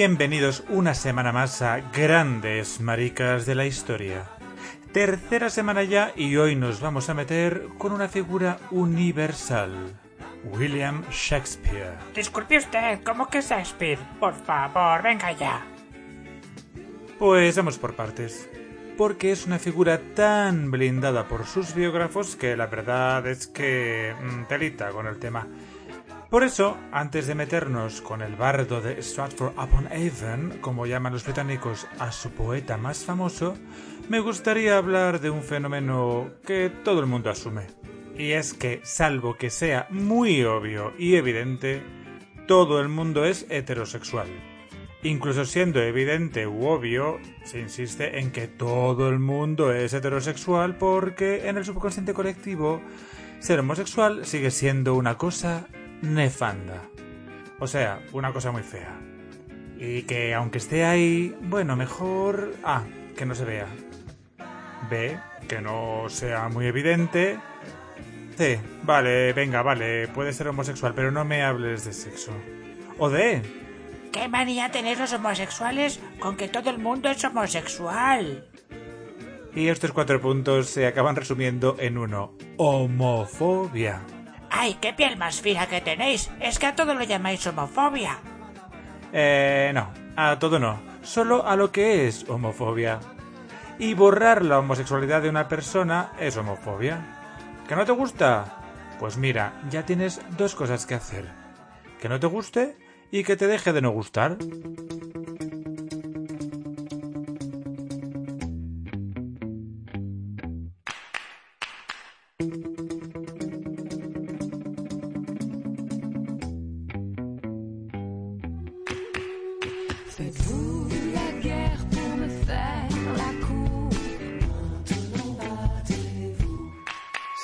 Bienvenidos una semana más a Grandes Maricas de la Historia. Tercera semana ya y hoy nos vamos a meter con una figura universal. William Shakespeare. Disculpe usted, ¿cómo que Shakespeare? Por favor, venga ya. Pues vamos por partes. Porque es una figura tan blindada por sus biógrafos que la verdad es que... mm, telita con el tema. Por eso, antes de meternos con el bardo de Stratford upon Avon, como llaman los británicos a su poeta más famoso, me gustaría hablar de un fenómeno que todo el mundo asume. Y es que, salvo que sea muy obvio y evidente, todo el mundo es heterosexual. Incluso siendo evidente u obvio, se insiste en que todo el mundo es heterosexual porque en el subconsciente colectivo ser homosexual sigue siendo una cosa nefanda. O sea, una cosa muy fea. Y que aunque esté ahí, bueno, mejor... Ah, que no se vea. B, que no sea muy evidente. C, vale, venga, vale, puede ser homosexual, pero no me hables de sexo. O D, ¿Qué manía tenéis los homosexuales con que todo el mundo es homosexual? Y estos cuatro puntos se acaban resumiendo en uno. Homofobia. ¡Ay, qué piel más fina que tenéis! Es que a todo lo llamáis homofobia. Eh, no, a todo no. Solo a lo que es homofobia. Y borrar la homosexualidad de una persona es homofobia. ¿Que no te gusta? Pues mira, ya tienes dos cosas que hacer. Que no te guste y que te deje de no gustar.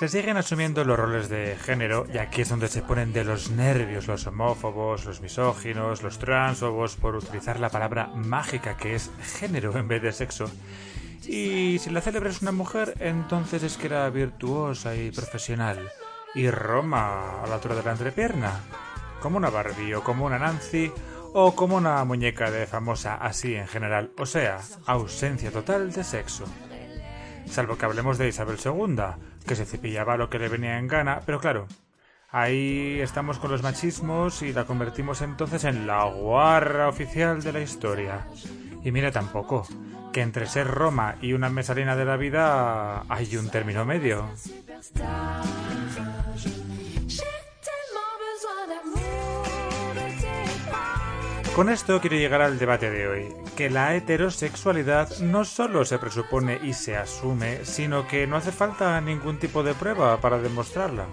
Siguen asumiendo los roles de género y aquí es donde se ponen de los nervios los homófobos, los misóginos, los transfobos por utilizar la palabra mágica que es género en vez de sexo. Y si la célebre es una mujer, entonces es que era virtuosa y profesional. Y Roma a la altura de la entrepierna. Como una Barbie o como una Nancy o como una muñeca de famosa así en general. O sea, ausencia total de sexo. Salvo que hablemos de Isabel II, que se cepillaba lo que le venía en gana, pero claro, ahí estamos con los machismos y la convertimos entonces en la guarra oficial de la historia. Y mira tampoco, que entre ser Roma y una mesalina de la vida hay un término medio. Con esto quiero llegar al debate de hoy, que la heterosexualidad no solo se presupone y se asume, sino que no hace falta ningún tipo de prueba para demostrarla.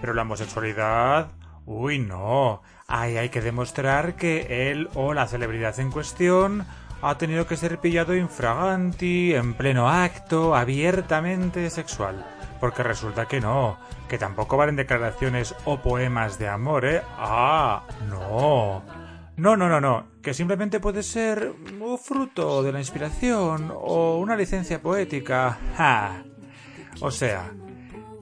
Pero la homosexualidad... Uy, no. Ahí hay que demostrar que él o la celebridad en cuestión ha tenido que ser pillado infraganti, en pleno acto, abiertamente sexual. Porque resulta que no, que tampoco valen declaraciones o poemas de amor, ¿eh? Ah. No, no, no, no, que simplemente puede ser un fruto de la inspiración o una licencia poética. ¡Ja! O sea,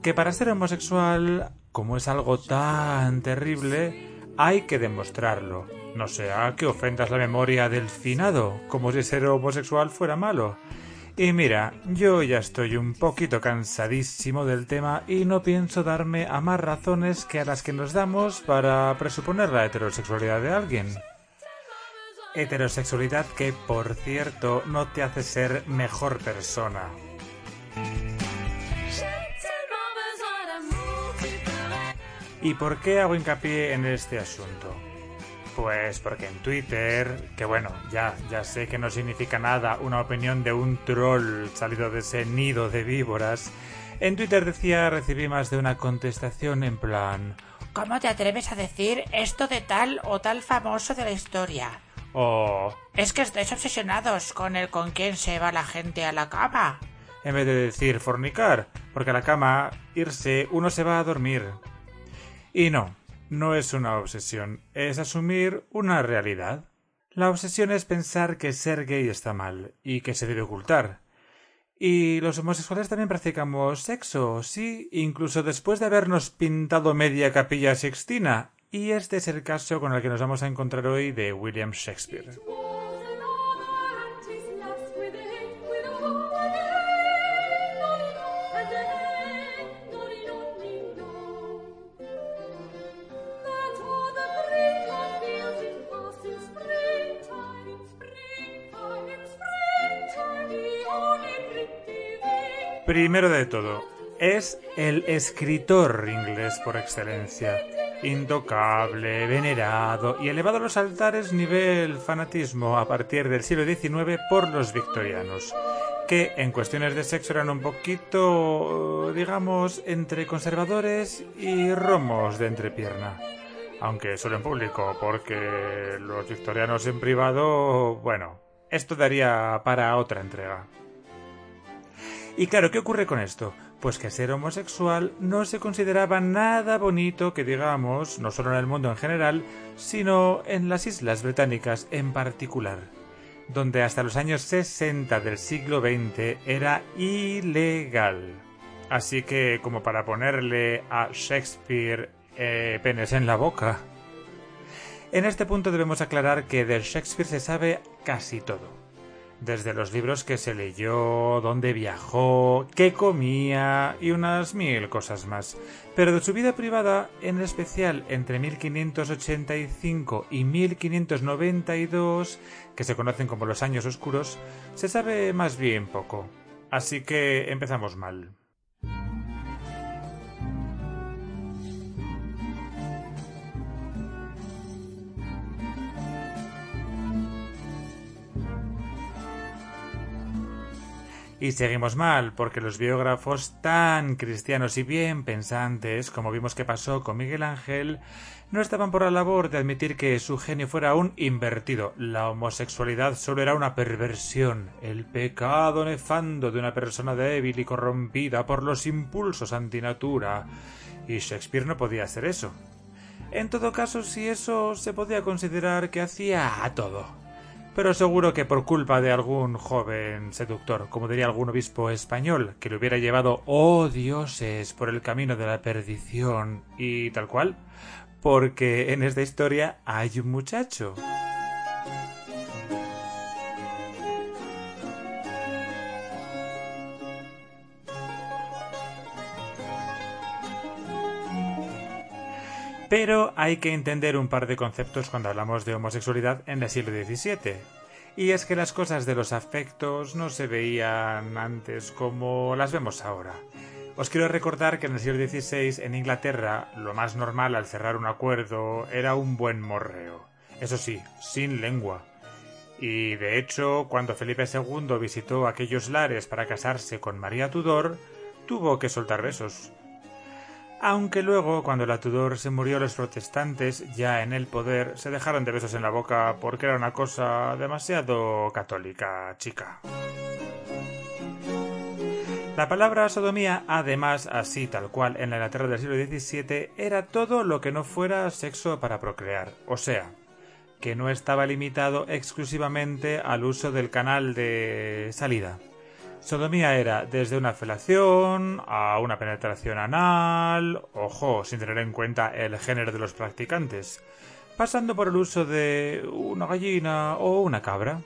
que para ser homosexual, como es algo tan terrible, hay que demostrarlo. No sea que ofendas la memoria del finado, como si ser homosexual fuera malo. Y mira, yo ya estoy un poquito cansadísimo del tema y no pienso darme a más razones que a las que nos damos para presuponer la heterosexualidad de alguien. Heterosexualidad que, por cierto, no te hace ser mejor persona. ¿Y por qué hago hincapié en este asunto? Pues porque en Twitter, que bueno, ya, ya sé que no significa nada una opinión de un troll salido de ese nido de víboras, en Twitter decía recibí más de una contestación en plan, ¿Cómo te atreves a decir esto de tal o tal famoso de la historia? O Es que estáis obsesionados con el con quién se va la gente a la cama. en vez de decir fornicar, porque a la cama irse uno se va a dormir. Y no, no es una obsesión, es asumir una realidad. La obsesión es pensar que ser gay está mal y que se debe ocultar. Y los homosexuales también practicamos sexo, sí, incluso después de habernos pintado media capilla sixtina. Y este es el caso con el que nos vamos a encontrar hoy de William Shakespeare. Primero de todo, es el escritor inglés por excelencia. Intocable, venerado y elevado a los altares nivel fanatismo a partir del siglo XIX por los victorianos, que en cuestiones de sexo eran un poquito, digamos, entre conservadores y romos de entrepierna. Aunque solo en público, porque los victorianos en privado, bueno, esto daría para otra entrega. Y claro, ¿qué ocurre con esto? Pues que ser homosexual no se consideraba nada bonito que digamos, no solo en el mundo en general, sino en las Islas Británicas en particular, donde hasta los años 60 del siglo XX era ilegal. Así que como para ponerle a Shakespeare eh, penes en la boca. En este punto debemos aclarar que de Shakespeare se sabe casi todo desde los libros que se leyó, dónde viajó, qué comía y unas mil cosas más. Pero de su vida privada, en especial entre 1585 y 1592, que se conocen como los años oscuros, se sabe más bien poco. Así que empezamos mal. Y seguimos mal, porque los biógrafos tan cristianos y bien pensantes, como vimos que pasó con Miguel Ángel, no estaban por la labor de admitir que su genio fuera un invertido. La homosexualidad solo era una perversión, el pecado nefando de una persona débil y corrompida por los impulsos antinatura. Y Shakespeare no podía hacer eso. En todo caso, si eso se podía considerar que hacía a todo pero seguro que por culpa de algún joven seductor, como diría algún obispo español, que le hubiera llevado, oh dioses, por el camino de la perdición y tal cual, porque en esta historia hay un muchacho. Pero hay que entender un par de conceptos cuando hablamos de homosexualidad en el siglo XVII. Y es que las cosas de los afectos no se veían antes como las vemos ahora. Os quiero recordar que en el siglo XVI en Inglaterra lo más normal al cerrar un acuerdo era un buen morreo. Eso sí, sin lengua. Y de hecho, cuando Felipe II visitó aquellos lares para casarse con María Tudor, tuvo que soltar besos aunque luego, cuando la Tudor se murió, los protestantes, ya en el poder, se dejaron de besos en la boca porque era una cosa demasiado católica, chica. La palabra sodomía, además, así tal cual en la Inglaterra del siglo XVII, era todo lo que no fuera sexo para procrear, o sea, que no estaba limitado exclusivamente al uso del canal de salida. Sodomía era desde una felación a una penetración anal, ojo, sin tener en cuenta el género de los practicantes, pasando por el uso de una gallina o una cabra.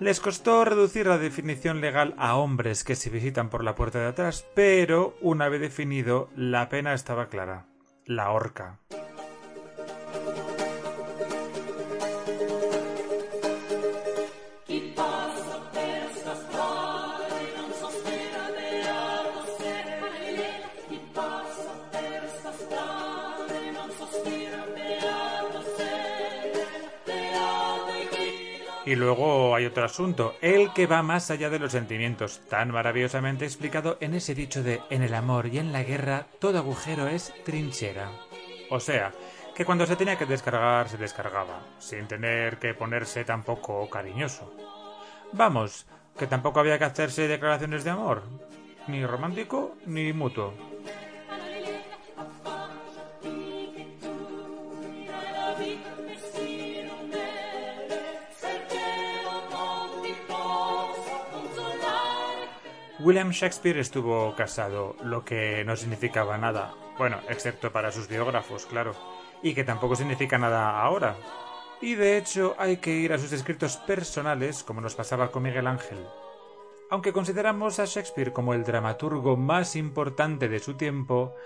Les costó reducir la definición legal a hombres que se visitan por la puerta de atrás, pero una vez definido, la pena estaba clara. La horca. Y luego hay otro asunto, el que va más allá de los sentimientos, tan maravillosamente explicado en ese dicho de en el amor y en la guerra todo agujero es trinchera. O sea, que cuando se tenía que descargar se descargaba, sin tener que ponerse tampoco cariñoso. Vamos, que tampoco había que hacerse declaraciones de amor, ni romántico ni mutuo. William Shakespeare estuvo casado, lo que no significaba nada, bueno, excepto para sus biógrafos, claro, y que tampoco significa nada ahora. Y de hecho hay que ir a sus escritos personales, como nos pasaba con Miguel Ángel. Aunque consideramos a Shakespeare como el dramaturgo más importante de su tiempo,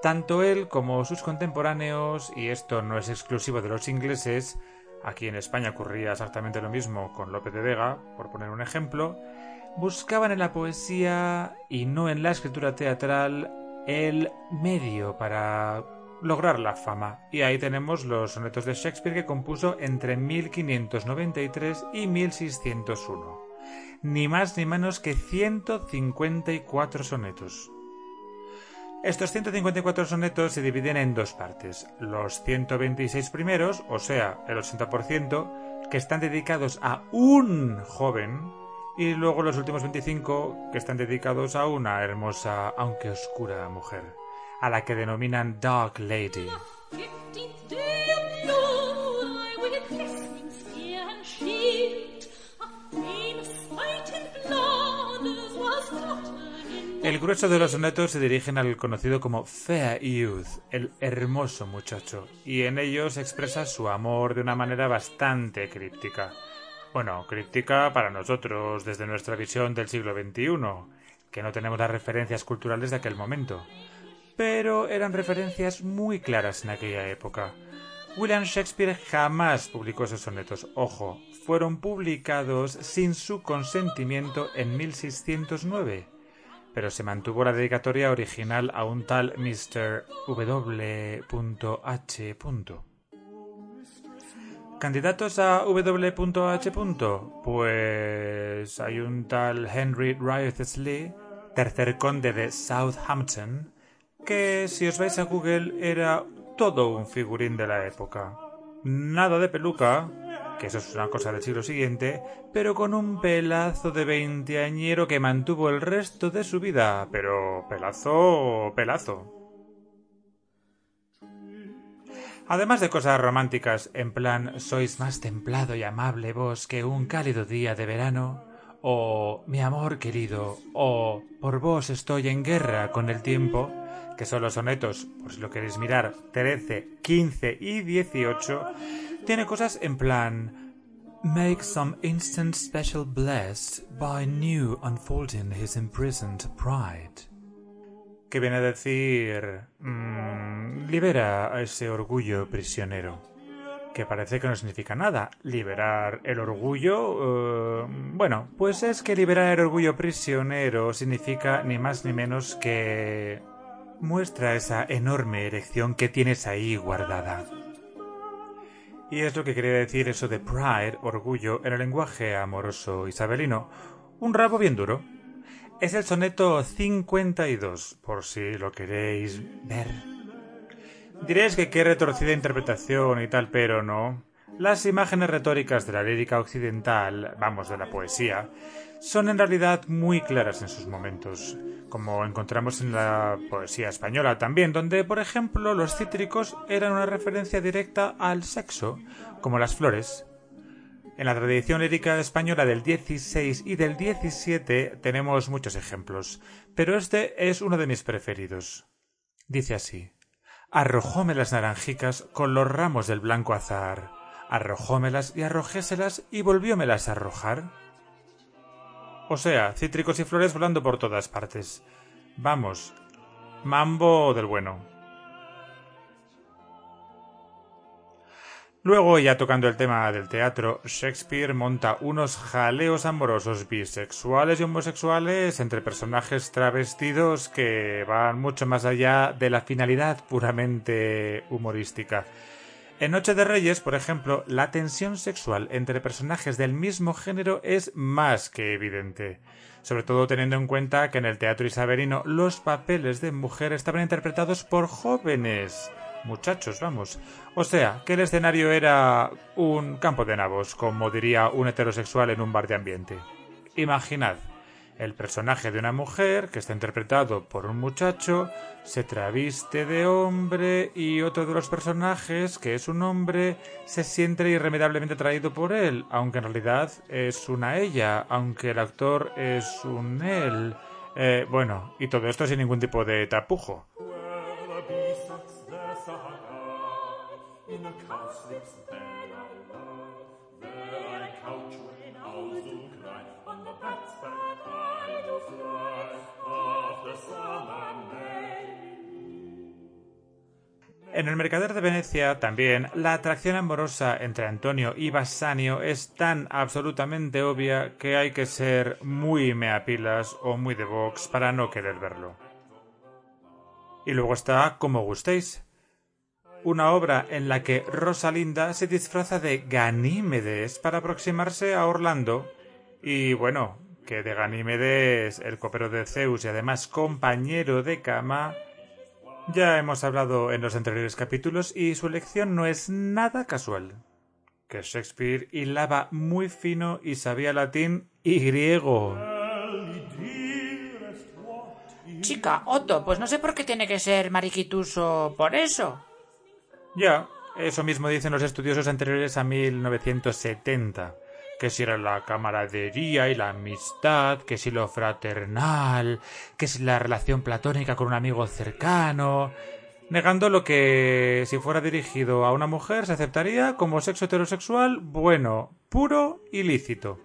tanto él como sus contemporáneos, y esto no es exclusivo de los ingleses, aquí en España ocurría exactamente lo mismo con Lope de Vega, por poner un ejemplo, buscaban en la poesía y no en la escritura teatral el medio para lograr la fama. Y ahí tenemos los sonetos de Shakespeare que compuso entre 1593 y 1601. Ni más ni menos que 154 sonetos. Estos 154 sonetos se dividen en dos partes. Los 126 primeros, o sea, el 80%, que están dedicados a un joven, y luego los últimos 25 que están dedicados a una hermosa, aunque oscura mujer, a la que denominan Dark Lady. El grueso de los sonetos se dirigen al conocido como Fair Youth, el hermoso muchacho, y en ellos expresa su amor de una manera bastante críptica. Bueno, críptica para nosotros desde nuestra visión del siglo XXI, que no tenemos las referencias culturales de aquel momento. Pero eran referencias muy claras en aquella época. William Shakespeare jamás publicó esos sonetos. Ojo, fueron publicados sin su consentimiento en 1609 pero se mantuvo la dedicatoria original a un tal Mr. W.H. ¿Candidatos a W.H.? Pues hay un tal Henry Wriothesley, tercer conde de Southampton, que si os vais a Google era todo un figurín de la época. Nada de peluca, que eso es una cosa del siglo siguiente, pero con un pelazo de veinteañero que mantuvo el resto de su vida, pero pelazo, pelazo. Además de cosas románticas, en plan sois más templado y amable vos que un cálido día de verano, o mi amor querido, o por vos estoy en guerra con el tiempo, que son los sonetos, por si lo queréis mirar, 13, 15 y 18, tiene cosas en plan Make some instant special blessed by new unfolding his imprisoned pride. Que viene a decir mm, libera a ese orgullo prisionero. Que parece que no significa nada. Liberar el orgullo. eh, bueno, pues es que liberar el orgullo prisionero significa ni más ni menos que muestra esa enorme erección que tienes ahí guardada. Y es lo que quería decir eso de pride, orgullo, en el lenguaje amoroso isabelino. Un rabo bien duro. Es el soneto 52, por si lo queréis ver. Diréis que qué retorcida interpretación y tal, pero no. Las imágenes retóricas de la lírica occidental, vamos, de la poesía, son en realidad muy claras en sus momentos, como encontramos en la poesía española también, donde, por ejemplo, los cítricos eran una referencia directa al sexo, como las flores. En la tradición lírica española del 16 y del 17 tenemos muchos ejemplos, pero este es uno de mis preferidos. Dice así: Arrojóme las naranjicas con los ramos del blanco azahar, arrojómelas y arrojéselas y volviómelas a arrojar. O sea, cítricos y flores volando por todas partes. Vamos, mambo del bueno. Luego, ya tocando el tema del teatro, Shakespeare monta unos jaleos amorosos bisexuales y homosexuales entre personajes travestidos que van mucho más allá de la finalidad puramente humorística. En Noche de Reyes, por ejemplo, la tensión sexual entre personajes del mismo género es más que evidente, sobre todo teniendo en cuenta que en el teatro isabelino los papeles de mujer estaban interpretados por jóvenes muchachos, vamos. O sea, que el escenario era un campo de nabos, como diría un heterosexual en un bar de ambiente. Imaginad, el personaje de una mujer, que está interpretado por un muchacho, se traviste de hombre y otro de los personajes, que es un hombre, se siente irremediablemente atraído por él, aunque en realidad es una ella, aunque el actor es un él. Eh, bueno, y todo esto sin ningún tipo de tapujo. En el Mercader de Venecia también la atracción amorosa entre Antonio y Bassanio es tan absolutamente obvia que hay que ser muy meapilas o muy de Vox para no querer verlo. Y luego está Como gustéis, una obra en la que Rosalinda se disfraza de Ganímedes para aproximarse a Orlando y bueno, que de Ganímedes, el copero de Zeus y además compañero de cama, ya hemos hablado en los anteriores capítulos y su elección no es nada casual. Que Shakespeare hilaba muy fino y sabía latín y griego. Chica, Otto, pues no sé por qué tiene que ser mariquituso por eso. Ya, eso mismo dicen los estudiosos anteriores a 1970. Que si era la camaradería y la amistad, que si lo fraternal, que si la relación platónica con un amigo cercano, negando lo que si fuera dirigido a una mujer se aceptaría como sexo heterosexual bueno, puro y lícito.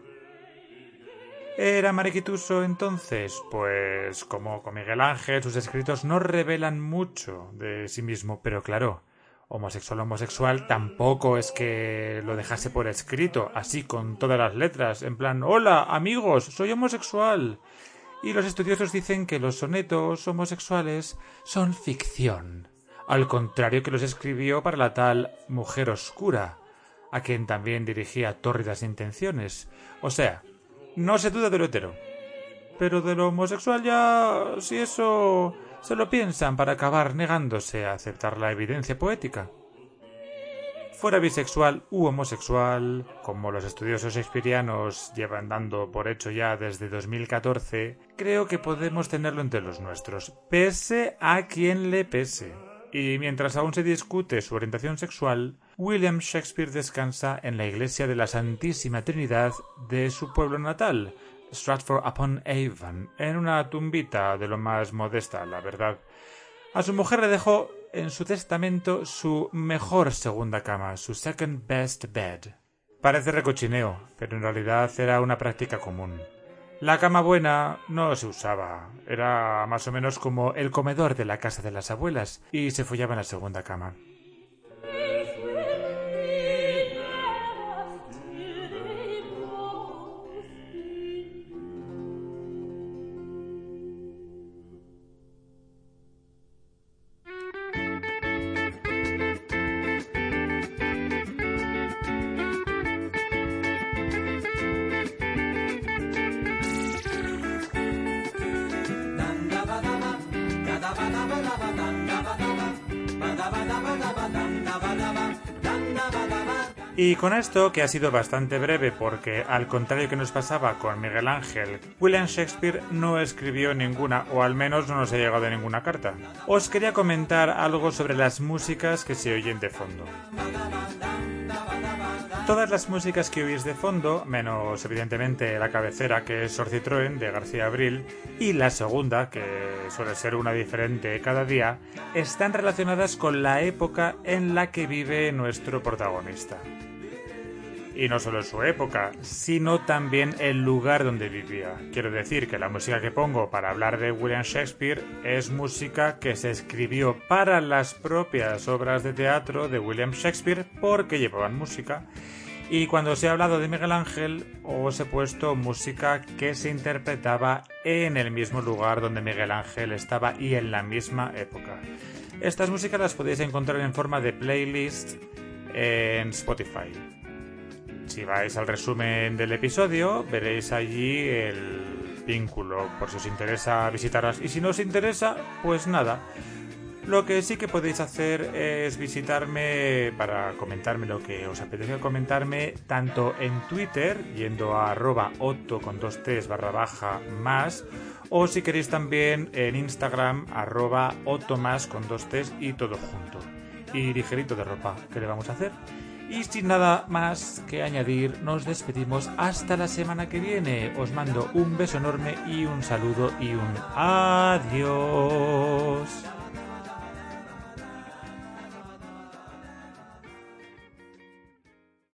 ¿Era mariquituso entonces? Pues como con Miguel Ángel, sus escritos no revelan mucho de sí mismo, pero claro, homosexual homosexual tampoco es que lo dejase por escrito, así con todas las letras, en plan, hola amigos, soy homosexual. Y los estudiosos dicen que los sonetos homosexuales son ficción, al contrario que los escribió para la tal mujer oscura, a quien también dirigía tórridas intenciones. O sea, no se duda de lo hetero. Pero de lo homosexual ya, si eso se lo piensan para acabar negándose a aceptar la evidencia poética. Fuera bisexual u homosexual, como los estudiosos shakespearianos llevan dando por hecho ya desde 2014, creo que podemos tenerlo entre los nuestros, pese a quien le pese. Y mientras aún se discute su orientación sexual, William Shakespeare descansa en la iglesia de la Santísima Trinidad de su pueblo natal, Stratford upon Avon, en una tumbita de lo más modesta, la verdad. A su mujer le dejó en su testamento su mejor segunda cama, su second best bed. Parece recochineo, pero en realidad era una práctica común. La cama buena no se usaba, era más o menos como el comedor de la casa de las abuelas, y se follaba en la segunda cama. Y con esto, que ha sido bastante breve porque, al contrario que nos pasaba con Miguel Ángel, William Shakespeare no escribió ninguna, o al menos no nos ha llegado ninguna carta. Os quería comentar algo sobre las músicas que se oyen de fondo. Todas las músicas que oís de fondo, menos evidentemente la cabecera que es Sorcitroen de García Abril y la segunda, que suele ser una diferente cada día, están relacionadas con la época en la que vive nuestro protagonista. Y no solo su época, sino también el lugar donde vivía. Quiero decir que la música que pongo para hablar de William Shakespeare es música que se escribió para las propias obras de teatro de William Shakespeare porque llevaban música. Y cuando se ha hablado de Miguel Ángel, os he puesto música que se interpretaba en el mismo lugar donde Miguel Ángel estaba y en la misma época. Estas músicas las podéis encontrar en forma de playlist en Spotify. Si vais al resumen del episodio, veréis allí el vínculo, por si os interesa visitarlas. Y si no os interesa, pues nada. Lo que sí que podéis hacer es visitarme para comentarme lo que os apetezca comentarme, tanto en Twitter, yendo a arroba otto con dos t's barra baja más, o si queréis también en Instagram, arroba otto más con dos t's y todo junto. Y ligerito de ropa, ¿qué le vamos a hacer? Y sin nada más que añadir, nos despedimos hasta la semana que viene. Os mando un beso enorme y un saludo y un adiós.